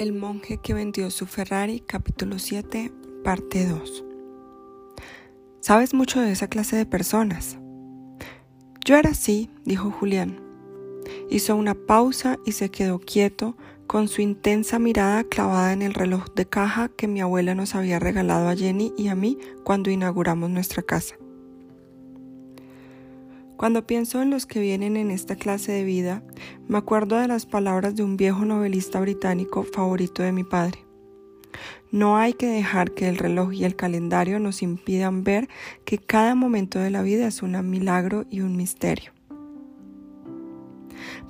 El monje que vendió su Ferrari, capítulo 7, parte 2. Sabes mucho de esa clase de personas. Yo era así, dijo Julián. Hizo una pausa y se quedó quieto, con su intensa mirada clavada en el reloj de caja que mi abuela nos había regalado a Jenny y a mí cuando inauguramos nuestra casa. Cuando pienso en los que vienen en esta clase de vida, me acuerdo de las palabras de un viejo novelista británico favorito de mi padre. No hay que dejar que el reloj y el calendario nos impidan ver que cada momento de la vida es un milagro y un misterio.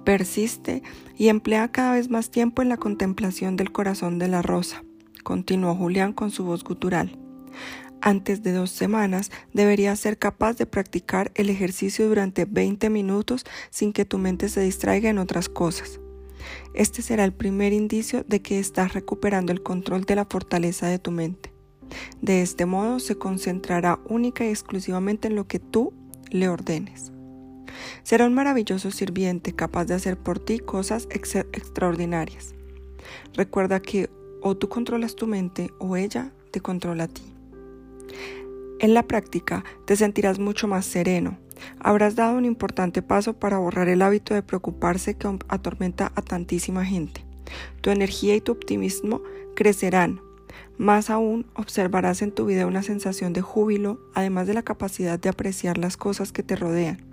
Persiste y emplea cada vez más tiempo en la contemplación del corazón de la rosa, continuó Julián con su voz gutural. Antes de dos semanas deberías ser capaz de practicar el ejercicio durante 20 minutos sin que tu mente se distraiga en otras cosas. Este será el primer indicio de que estás recuperando el control de la fortaleza de tu mente. De este modo se concentrará única y exclusivamente en lo que tú le ordenes. Será un maravilloso sirviente capaz de hacer por ti cosas extraordinarias. Recuerda que o tú controlas tu mente o ella te controla a ti. En la práctica te sentirás mucho más sereno. Habrás dado un importante paso para borrar el hábito de preocuparse que atormenta a tantísima gente. Tu energía y tu optimismo crecerán. Más aún, observarás en tu vida una sensación de júbilo, además de la capacidad de apreciar las cosas que te rodean.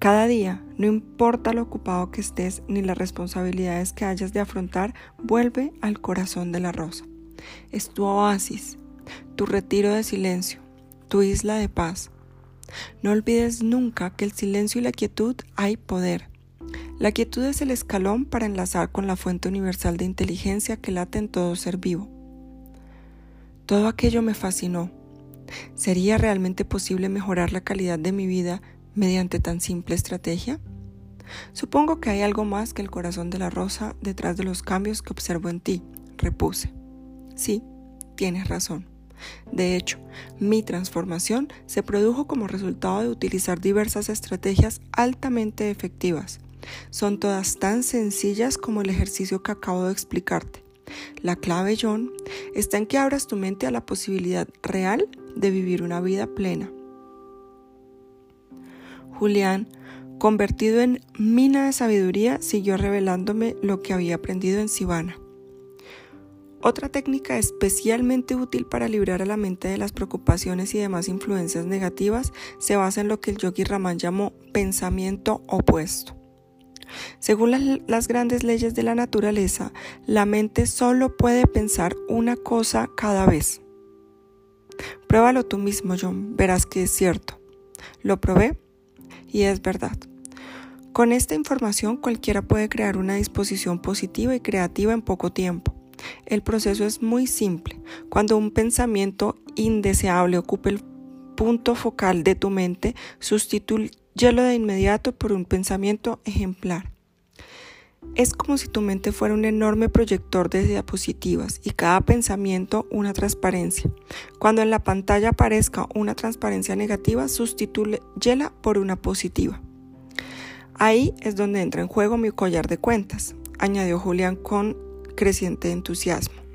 Cada día, no importa lo ocupado que estés ni las responsabilidades que hayas de afrontar, vuelve al corazón de la rosa. Es tu oasis, tu retiro de silencio, tu isla de paz. No olvides nunca que el silencio y la quietud hay poder. La quietud es el escalón para enlazar con la fuente universal de inteligencia que late en todo ser vivo. Todo aquello me fascinó. ¿Sería realmente posible mejorar la calidad de mi vida mediante tan simple estrategia? Supongo que hay algo más que el corazón de la rosa detrás de los cambios que observo en ti, repuse. Sí, tienes razón. De hecho, mi transformación se produjo como resultado de utilizar diversas estrategias altamente efectivas. Son todas tan sencillas como el ejercicio que acabo de explicarte. La clave, John, está en que abras tu mente a la posibilidad real de vivir una vida plena. Julián, convertido en mina de sabiduría, siguió revelándome lo que había aprendido en Sivana. Otra técnica especialmente útil para librar a la mente de las preocupaciones y demás influencias negativas se basa en lo que el yogi Raman llamó pensamiento opuesto. Según las, grandes leyes de la naturaleza, la mente solo puede pensar una cosa cada vez. Pruébalo tú mismo, John, verás que es cierto. Lo probé y es verdad. Con esta información cualquiera puede crear una disposición positiva y creativa en poco tiempo. El proceso es muy simple. Cuando un pensamiento indeseable ocupe el punto focal de tu mente, sustitúyelo de inmediato por un pensamiento ejemplar. Es como si tu mente fuera un enorme proyector de diapositivas y cada pensamiento una transparencia. Cuando en la pantalla aparezca una transparencia negativa, sustitúyela por una positiva. Ahí es donde entra en juego mi collar de cuentas, añadió Julián con creciente entusiasmo.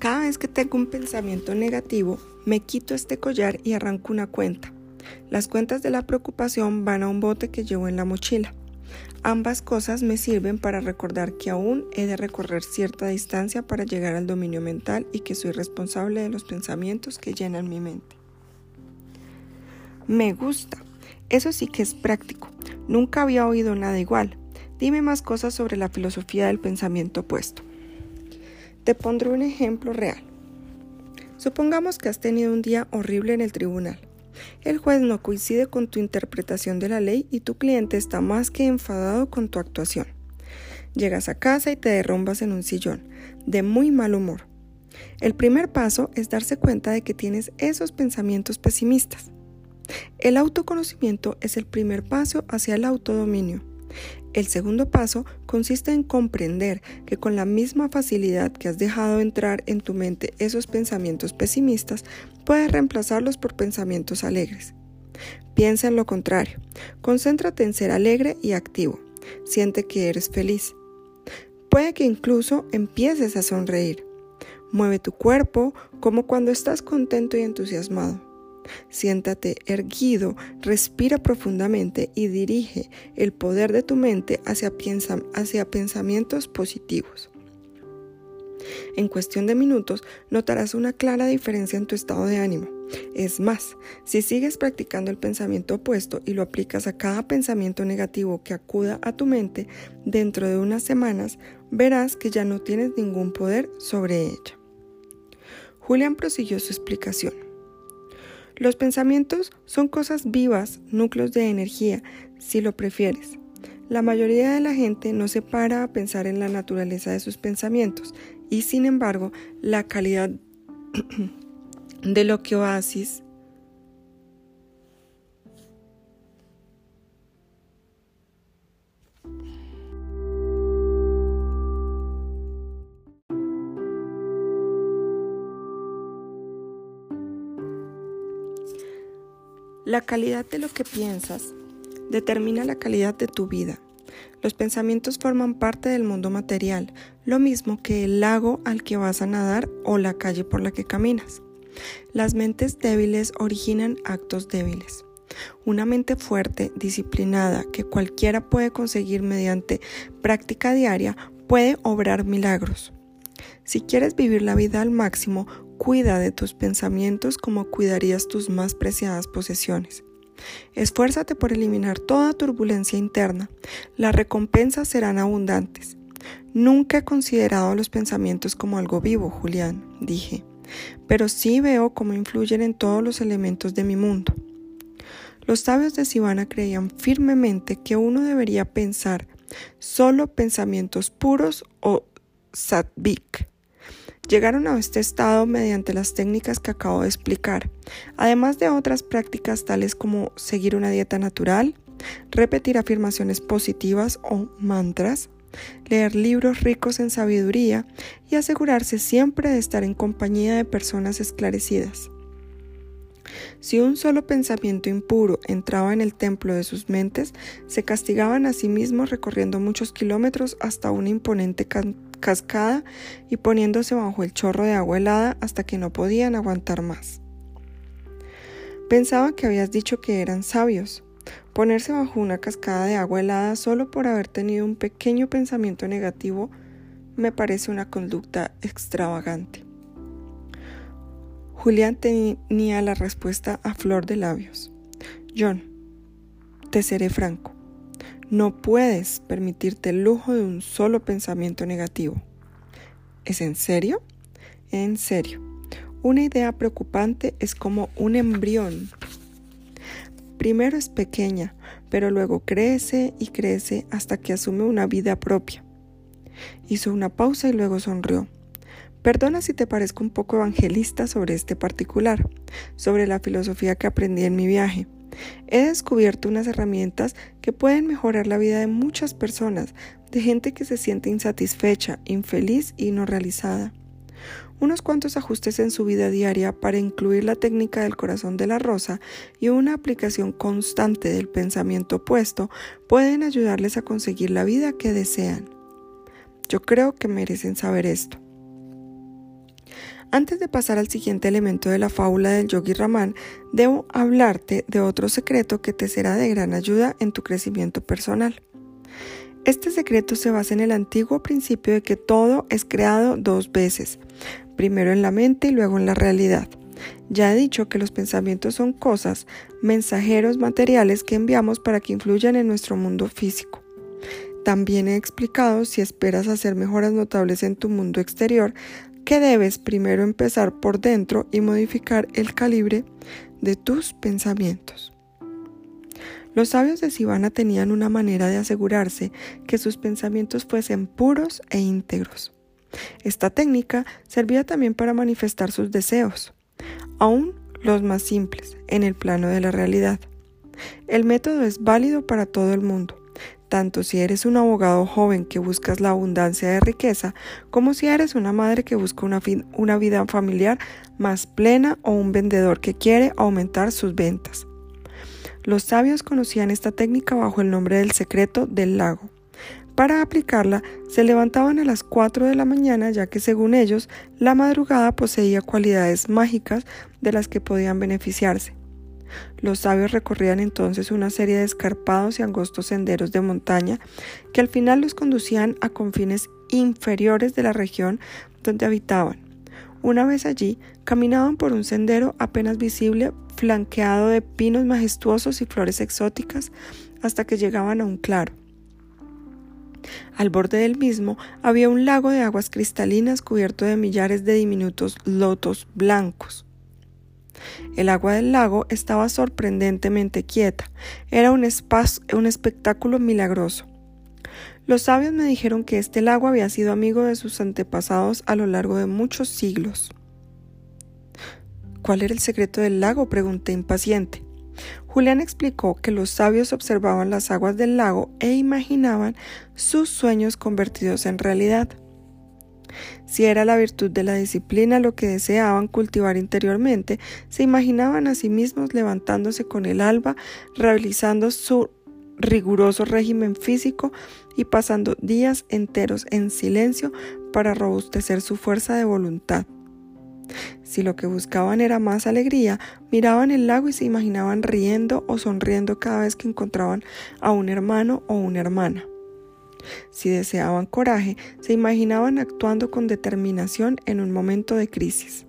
Cada vez que tengo un pensamiento negativo, me quito este collar y arranco una cuenta. Las cuentas de la preocupación van a un bote que llevo en la mochila. Ambas cosas me sirven para recordar que aún he de recorrer cierta distancia para llegar al dominio mental y que soy responsable de los pensamientos que llenan mi mente. Me gusta. Eso sí que es práctico. Nunca había oído nada igual. Dime más cosas sobre la filosofía del pensamiento opuesto. Te pondré un ejemplo real. Supongamos que has tenido un día horrible en el tribunal. El juez no coincide con tu interpretación de la ley y tu cliente está más que enfadado con tu actuación. Llegas a casa y te derrumbas en un sillón, de muy mal humor. El primer paso es darse cuenta de que tienes esos pensamientos pesimistas. El autoconocimiento es el primer paso hacia el autodominio. El segundo paso consiste en comprender que con la misma facilidad que has dejado entrar en tu mente esos pensamientos pesimistas, puedes reemplazarlos por pensamientos alegres. Piensa en lo contrario. Concéntrate en ser alegre y activo. Siente que eres feliz. Puede que incluso empieces a sonreír. Mueve tu cuerpo como cuando estás contento y entusiasmado. Siéntate erguido, respira profundamente y dirige el poder de tu mente hacia, pensamientos positivos. En cuestión de minutos notarás una clara diferencia en tu estado de ánimo. Es más, si sigues practicando el pensamiento opuesto y lo aplicas a cada pensamiento negativo que acuda a tu mente, dentro de unas semanas verás que ya no tienes ningún poder sobre ella. Julián prosiguió su explicación. Los pensamientos son cosas vivas, núcleos de energía, si lo prefieres. La mayoría de la gente no se para a pensar en la naturaleza de sus pensamientos y sin embargo la calidad de lo que Oasis La calidad de lo que piensas determina la calidad de tu vida. Los pensamientos forman parte del mundo material, lo mismo que el lago al que vas a nadar o la calle por la que caminas. Las mentes débiles originan actos débiles. Una mente fuerte, disciplinada, que cualquiera puede conseguir mediante práctica diaria, puede obrar milagros. Si quieres vivir la vida al máximo, cuida de tus pensamientos como cuidarías tus más preciadas posesiones. Esfuérzate por eliminar toda turbulencia interna. Las recompensas serán abundantes. Nunca he considerado los pensamientos como algo vivo, Julián, dije, pero sí veo cómo influyen en todos los elementos de mi mundo. Los sabios de Sivana creían firmemente que uno debería pensar solo pensamientos puros o satvik, llegaron a este estado mediante las técnicas que acabo de explicar, además de otras prácticas tales como seguir una dieta natural, repetir afirmaciones positivas o mantras, leer libros ricos en sabiduría y asegurarse siempre de estar en compañía de personas esclarecidas. Si un solo pensamiento impuro entraba en el templo de sus mentes, se castigaban a sí mismos recorriendo muchos kilómetros hasta una imponente cascada y poniéndose bajo el chorro de agua helada hasta que no podían aguantar más. Pensaba que habías dicho que eran sabios. Ponerse bajo una cascada de agua helada solo por haber tenido un pequeño pensamiento negativo me parece una conducta extravagante. Julián tenía la respuesta a flor de labios. John, te seré franco. No puedes permitirte el lujo de un solo pensamiento negativo. ¿Es en serio? En serio. Una idea preocupante es como un embrión. Primero es pequeña, pero luego crece y crece hasta que asume una vida propia. Hizo una pausa y luego sonrió. Perdona si te parezco un poco evangelista sobre este particular, sobre la filosofía que aprendí en mi viaje. He descubierto unas herramientas que pueden mejorar la vida de muchas personas, de gente que se siente insatisfecha, infeliz y no realizada. Unos cuantos ajustes en su vida diaria para incluir la técnica del corazón de la rosa y una aplicación constante del pensamiento opuesto pueden ayudarles a conseguir la vida que desean. Yo creo que merecen saber esto. Antes de pasar al siguiente elemento de la fábula del yogi Raman, debo hablarte de otro secreto que te será de gran ayuda en tu crecimiento personal. Este secreto se basa en el antiguo principio de que todo es creado dos veces, primero en la mente y luego en la realidad. Ya he dicho que los pensamientos son cosas, mensajeros materiales que enviamos para que influyan en nuestro mundo físico. También he explicado si esperas hacer mejoras notables en tu mundo exterior, que debes primero empezar por dentro y modificar el calibre de tus pensamientos. Los sabios de Sivana tenían una manera de asegurarse que sus pensamientos fuesen puros e íntegros. Esta técnica servía también para manifestar sus deseos, aún los más simples, en el plano de la realidad. El método es válido para todo el mundo, tanto si eres un abogado joven que buscas la abundancia de riqueza, como si eres una madre que busca una, vida familiar más plena o un vendedor que quiere aumentar sus ventas. Los sabios conocían esta técnica bajo el nombre del secreto del lago. Para aplicarla, se levantaban a las 4 de la mañana ya que según ellos, la madrugada poseía cualidades mágicas de las que podían beneficiarse. Los sabios recorrían entonces una serie de escarpados y angostos senderos de montaña que al final los conducían a confines inferiores de la región donde habitaban. Una vez allí, caminaban por un sendero apenas visible, flanqueado de pinos majestuosos y flores exóticas, hasta que llegaban a un claro. Al borde del mismo había un lago de aguas cristalinas cubierto de millares de diminutos lotos blancos. El agua del lago estaba sorprendentemente quieta. Era un, un espectáculo milagroso. Los sabios me dijeron que este lago había sido amigo de sus antepasados a lo largo de muchos siglos. ¿Cuál era el secreto del lago? pregunté impaciente. Julián explicó que los sabios observaban las aguas del lago e imaginaban sus sueños convertidos en realidad. Si era la virtud de la disciplina lo que deseaban cultivar interiormente, se imaginaban a sí mismos levantándose con el alba, realizando su riguroso régimen físico y pasando días enteros en silencio para robustecer su fuerza de voluntad. Si lo que buscaban era más alegría, miraban el lago y se imaginaban riendo o sonriendo cada vez que encontraban a un hermano o una hermana. Si deseaban coraje, se imaginaban actuando con determinación en un momento de crisis.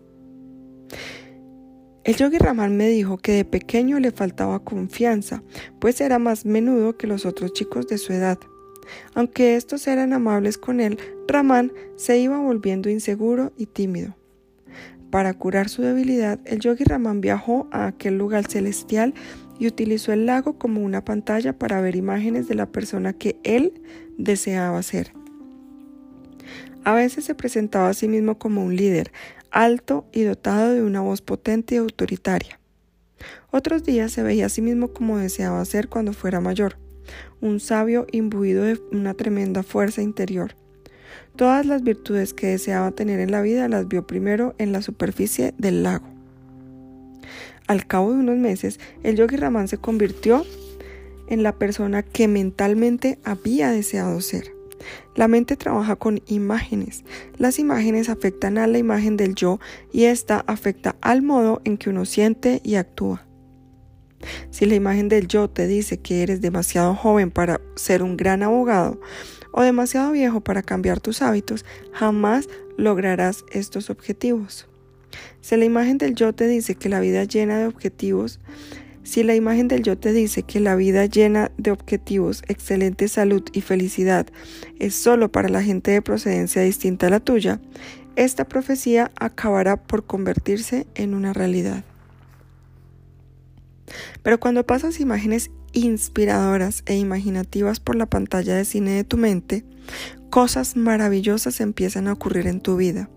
El yogi Raman me dijo que de pequeño le faltaba confianza, pues era más menudo que los otros chicos de su edad. Aunque estos eran amables con él, Raman se iba volviendo inseguro y tímido. Para curar su debilidad, el yogi Raman viajó a aquel lugar celestial y utilizó el lago como una pantalla para ver imágenes de la persona que él deseaba ser. A veces se presentaba a sí mismo como un líder, alto y dotado de una voz potente y autoritaria. Otros días se veía a sí mismo como deseaba ser cuando fuera mayor, un sabio imbuido de una tremenda fuerza interior. Todas las virtudes que deseaba tener en la vida las vio primero en la superficie del lago. Al cabo de unos meses, el yogi Raman se convirtió en la persona que mentalmente había deseado ser. La mente trabaja con imágenes. Las imágenes afectan a la imagen del yo y esta afecta al modo en que uno siente y actúa. Si la imagen del yo te dice que eres demasiado joven para ser un gran abogado o demasiado viejo para cambiar tus hábitos, jamás lograrás estos objetivos. Si la imagen del yo te dice que la vida llena de objetivos si la imagen del yo te dice que la vida llena de objetivos, excelente salud y felicidad es solo para la gente de procedencia distinta a la tuya, esta profecía acabará por convertirse en una realidad. Pero cuando pasas imágenes inspiradoras e imaginativas por la pantalla de cine de tu mente, cosas maravillosas empiezan a ocurrir en tu vida.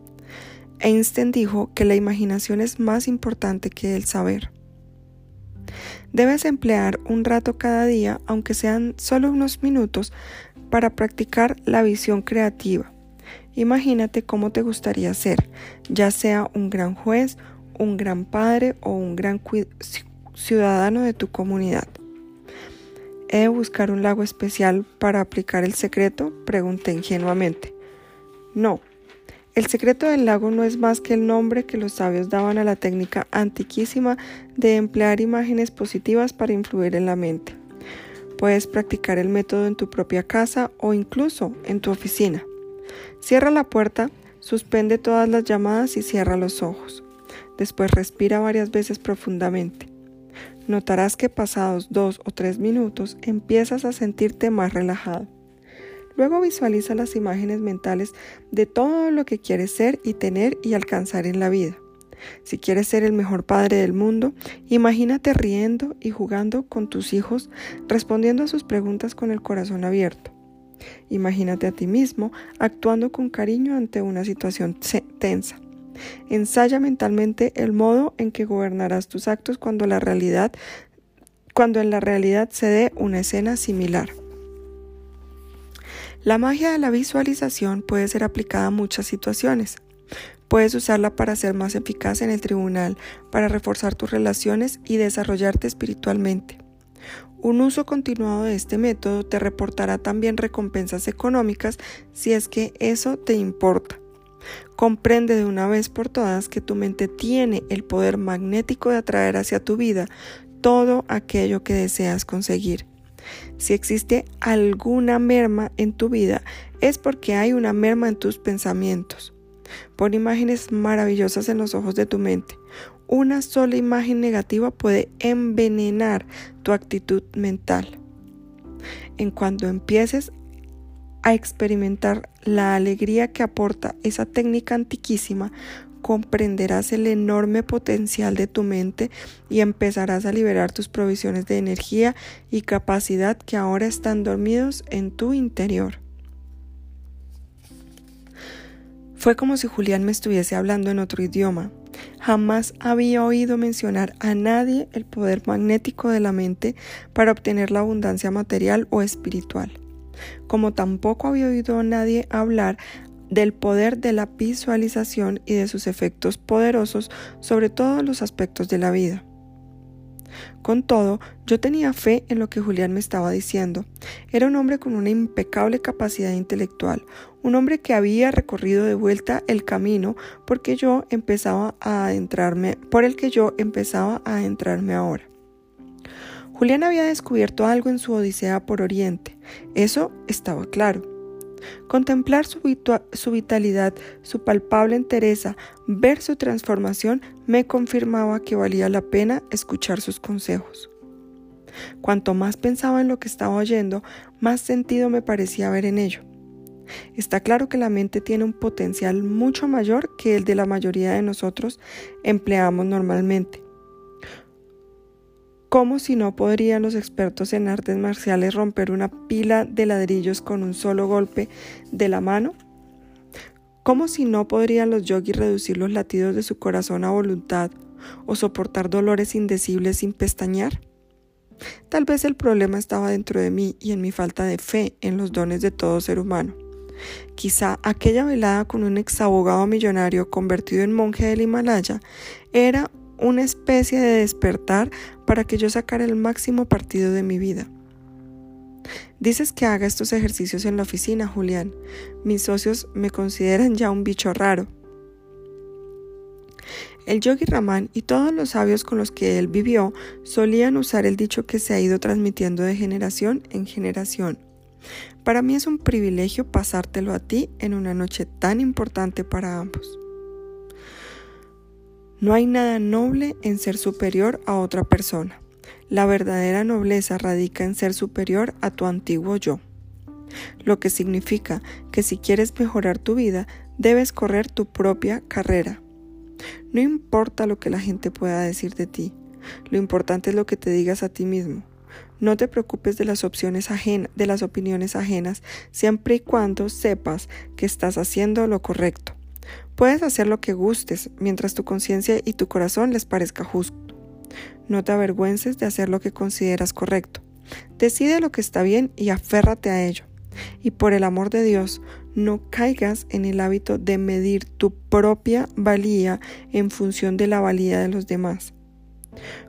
Einstein dijo que la imaginación es más importante que el saber. Debes emplear un rato cada día, aunque sean solo unos minutos, para practicar la visión creativa. Imagínate cómo te gustaría ser, ya sea un gran juez, un gran padre o un gran ciudadano de tu comunidad. ¿He de buscar un lago especial para aplicar el secreto? Pregunté ingenuamente. No, el secreto del lago no es más que el nombre que los sabios daban a la técnica antiquísima de emplear imágenes positivas para influir en la mente. Puedes practicar el método en tu propia casa o incluso en tu oficina. Cierra la puerta, suspende todas las llamadas y cierra los ojos. Después respira varias veces profundamente. Notarás que pasados dos o tres minutos empiezas a sentirte más relajado. Luego visualiza las imágenes mentales de todo lo que quieres ser y tener y alcanzar en la vida. Si quieres ser el mejor padre del mundo, imagínate riendo y jugando con tus hijos, respondiendo a sus preguntas con el corazón abierto. Imagínate a ti mismo actuando con cariño ante una situación tensa. Ensaya mentalmente el modo en que gobernarás tus actos cuando la realidad cuando en la realidad se dé una escena similar. La magia de la visualización puede ser aplicada a muchas situaciones. Puedes usarla para ser más eficaz en el tribunal, para reforzar tus relaciones y desarrollarte espiritualmente. Un uso continuado de este método te reportará también recompensas económicas si es que eso te importa. Comprende de una vez por todas que tu mente tiene el poder magnético de atraer hacia tu vida todo aquello que deseas conseguir. Si existe alguna merma en tu vida, es porque hay una merma en tus pensamientos. Pon imágenes maravillosas en los ojos de tu mente. Una sola imagen negativa puede envenenar tu actitud mental. En cuanto empieces a experimentar la alegría que aporta esa técnica antiquísima, comprenderás el enorme potencial de tu mente y empezarás a liberar tus provisiones de energía y capacidad que ahora están dormidos en tu interior. Fue como si Julián me estuviese hablando en otro idioma. Jamás había oído mencionar a nadie el poder magnético de la mente para obtener la abundancia material o espiritual, como tampoco había oído a nadie hablar del poder de la visualización y de sus efectos poderosos sobre todos los aspectos de la vida. Con todo, yo tenía fe en lo que Julián me estaba diciendo. Era un hombre con una impecable capacidad intelectual, un hombre que había recorrido de vuelta el camino porque yo empezaba a adentrarme, por el que yo empezaba a adentrarme ahora. Julián había descubierto algo en su odisea por Oriente, eso estaba claro. Contemplar su, vitalidad, su palpable entereza, ver su transformación, me confirmaba que valía la pena escuchar sus consejos. Cuanto más pensaba en lo que estaba oyendo, más sentido me parecía ver en ello. Está claro que la mente tiene un potencial mucho mayor que el de la mayoría de nosotros empleamos normalmente. ¿Cómo si no podrían los expertos en artes marciales romper una pila de ladrillos con un solo golpe de la mano? ¿Cómo si no podrían los yogis reducir los latidos de su corazón a voluntad o soportar dolores indecibles sin pestañear? Tal vez el problema estaba dentro de mí y en mi falta de fe en los dones de todo ser humano. Quizá aquella velada con un exabogado millonario convertido en monje del Himalaya era una especie de despertar para que yo sacara el máximo partido de mi vida. Dices que haga estos ejercicios en la oficina, Julián. Mis socios me consideran ya un bicho raro. El yogi Raman y todos los sabios con los que él vivió solían usar el dicho que se ha ido transmitiendo de generación en generación. Para mí es un privilegio pasártelo a ti en una noche tan importante para ambos. No hay nada noble en ser superior a otra persona. La verdadera nobleza radica en ser superior a tu antiguo yo. Lo que significa que si quieres mejorar tu vida, debes correr tu propia carrera. No importa lo que la gente pueda decir de ti, lo importante es lo que te digas a ti mismo. No te preocupes de las opciones ajenas, de las opiniones ajenas, siempre y cuando sepas que estás haciendo lo correcto. Puedes hacer lo que gustes mientras tu conciencia y tu corazón les parezca justo. No te avergüences de hacer lo que consideras correcto. Decide lo que está bien y aférrate a ello. Y por el amor de Dios, no caigas en el hábito de medir tu propia valía en función de la valía de los demás.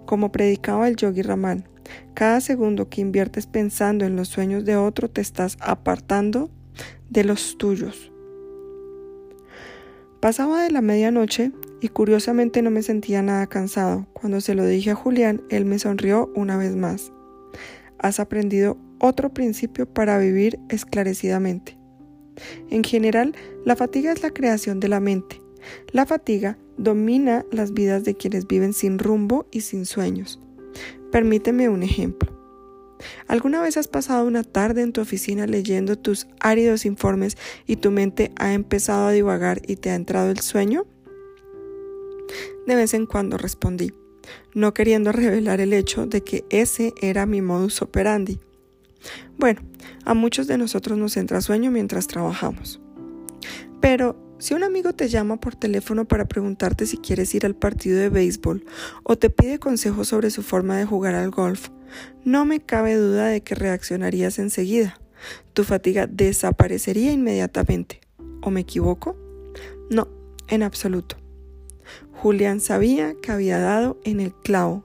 Como predicaba el yogi Raman, cada segundo que inviertes pensando en los sueños de otro te estás apartando de los tuyos. Pasaba de la medianoche y curiosamente no me sentía nada cansado. Cuando se lo dije a Julián, él me sonrió una vez más. Has aprendido otro principio para vivir esclarecidamente. En general, la fatiga es la creación de la mente. La fatiga domina las vidas de quienes viven sin rumbo y sin sueños. Permíteme un ejemplo. ¿Alguna vez has pasado una tarde en tu oficina leyendo tus áridos informes y tu mente ha empezado a divagar y te ha entrado el sueño? De vez en cuando respondí, no queriendo revelar el hecho de que ese era mi modus operandi. Bueno, a muchos de nosotros nos entra sueño mientras trabajamos. Pero si un amigo te llama por teléfono para preguntarte si quieres ir al partido de béisbol o te pide consejos sobre su forma de jugar al golf, no me cabe duda de que reaccionarías enseguida. Tu fatiga desaparecería inmediatamente. ¿O me equivoco? No, en absoluto. Julián sabía que había dado en el clavo.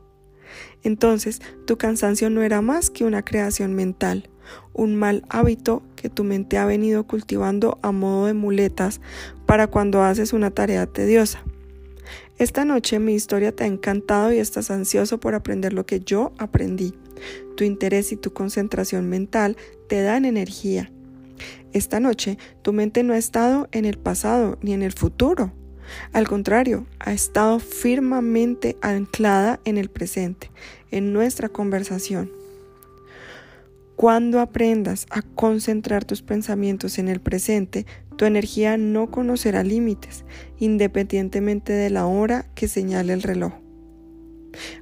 Entonces, tu cansancio no era más que una creación mental, un mal hábito que tu mente ha venido cultivando a modo de muletas para cuando haces una tarea tediosa. Esta noche mi historia te ha encantado y estás ansioso por aprender lo que yo aprendí. Tu interés y tu concentración mental te dan energía. Esta noche tu mente no ha estado en el pasado ni en el futuro. Al contrario, ha estado firmemente anclada en el presente, en nuestra conversación. Cuando aprendas a concentrar tus pensamientos en el presente, tu energía no conocerá límites, independientemente de la hora que señale el reloj.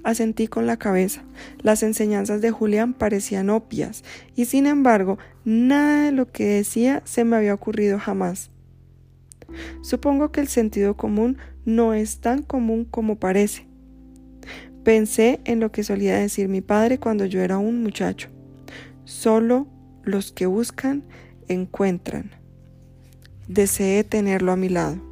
Asentí con la cabeza. Las enseñanzas de Julián parecían obvias, y sin embargo, nada de lo que decía se me había ocurrido jamás. Supongo que el sentido común no es tan común como parece. Pensé en lo que solía decir mi padre cuando yo era un muchacho. Solo los que buscan encuentran. Deseé tenerlo a mi lado.